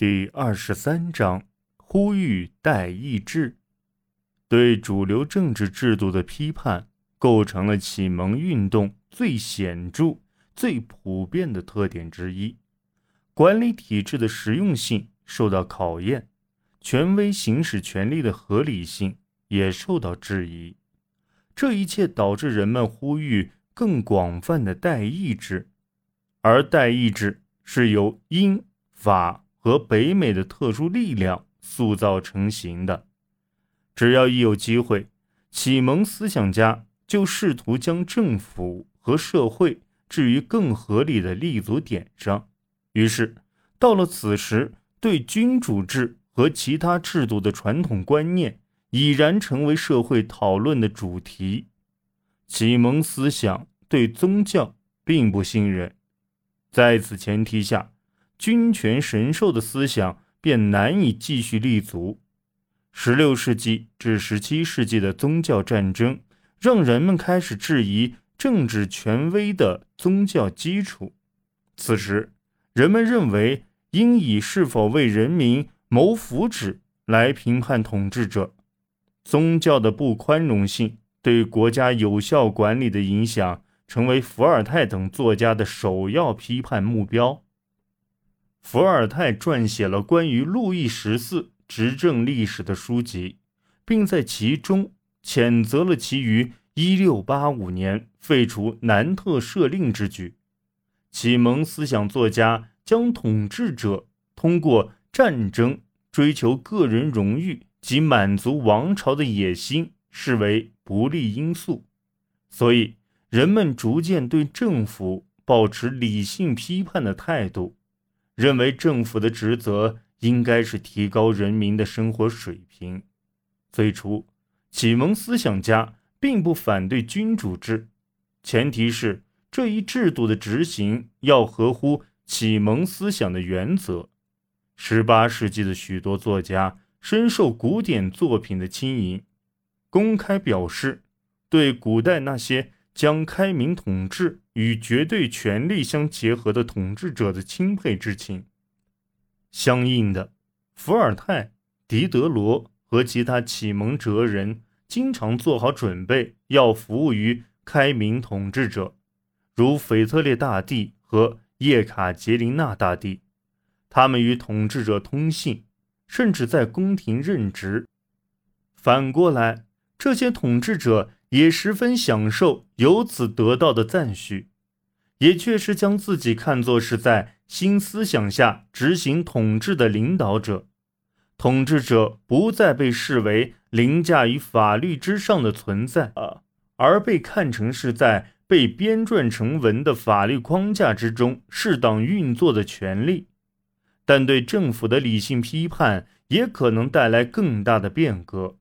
第二十三章呼吁代议制，对主流政治制度的批判，构成了启蒙运动最显著、最普遍的特点之一。管理体制的实用性受到考验，权威行使权力的合理性也受到质疑。这一切导致人们呼吁更广泛的代议制，而代议制是由英法。和北美的特殊力量塑造成型的。只要一有机会，启蒙思想家就试图将政府和社会置于更合理的立足点上。于是，到了此时，对君主制和其他制度的传统观念已然成为社会讨论的主题。启蒙思想对宗教并不信任，在此前提下。君权神授的思想便难以继续立足。十六世纪至十七世纪的宗教战争，让人们开始质疑政治权威的宗教基础。此时，人们认为应以是否为人民谋福祉来评判统治者。宗教的不宽容性对国家有效管理的影响，成为伏尔泰等作家的首要批判目标。伏尔泰撰写了关于路易十四执政历史的书籍，并在其中谴责了其于1685年废除南特赦令之举。启蒙思想作家将统治者通过战争追求个人荣誉及满足王朝的野心视为不利因素，所以人们逐渐对政府保持理性批判的态度。认为政府的职责应该是提高人民的生活水平。最初，启蒙思想家并不反对君主制，前提是这一制度的执行要合乎启蒙思想的原则。十八世纪的许多作家深受古典作品的轻盈，公开表示对古代那些将开明统治。与绝对权力相结合的统治者的钦佩之情。相应的，伏尔泰、狄德罗和其他启蒙哲人经常做好准备，要服务于开明统治者，如腓特烈大帝和叶卡捷琳娜大帝。他们与统治者通信，甚至在宫廷任职。反过来，这些统治者。也十分享受由此得到的赞许，也确实将自己看作是在新思想下执行统治的领导者。统治者不再被视为凌驾于法律之上的存在啊，而被看成是在被编撰成文的法律框架之中适当运作的权利。但对政府的理性批判也可能带来更大的变革。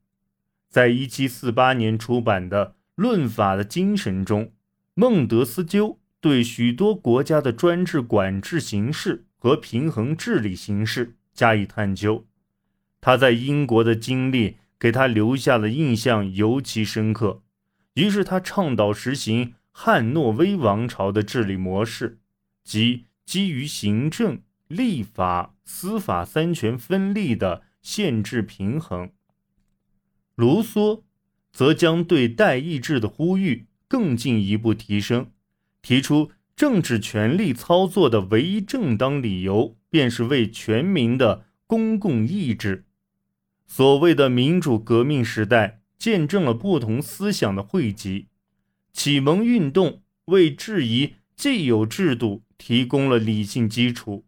在一七四八年出版的《论法的精神》中，孟德斯鸠对许多国家的专制管制形式和平衡治理形式加以探究。他在英国的经历给他留下的印象尤其深刻，于是他倡导实行汉诺威王朝的治理模式，即基于行政、立法、司法三权分立的限制平衡。卢梭则将对代议制的呼吁更进一步提升，提出政治权力操作的唯一正当理由便是为全民的公共意志。所谓的民主革命时代见证了不同思想的汇集，启蒙运动为质疑既有制度提供了理性基础。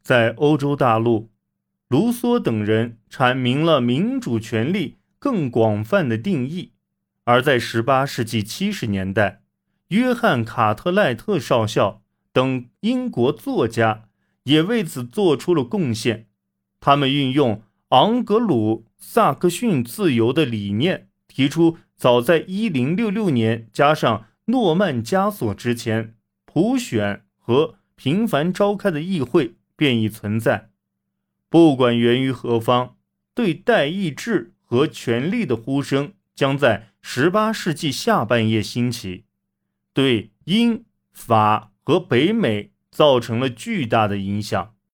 在欧洲大陆，卢梭等人阐明了民主权利。更广泛的定义，而在十八世纪七十年代，约翰·卡特赖特少校等英国作家也为此做出了贡献。他们运用昂格鲁萨克逊自由的理念，提出早在一零六六年加上诺曼加索之前，普选和频繁召开的议会便已存在。不管源于何方，对代议制。和权力的呼声将在十八世纪下半叶兴起，对英法和北美造成了巨大的影响。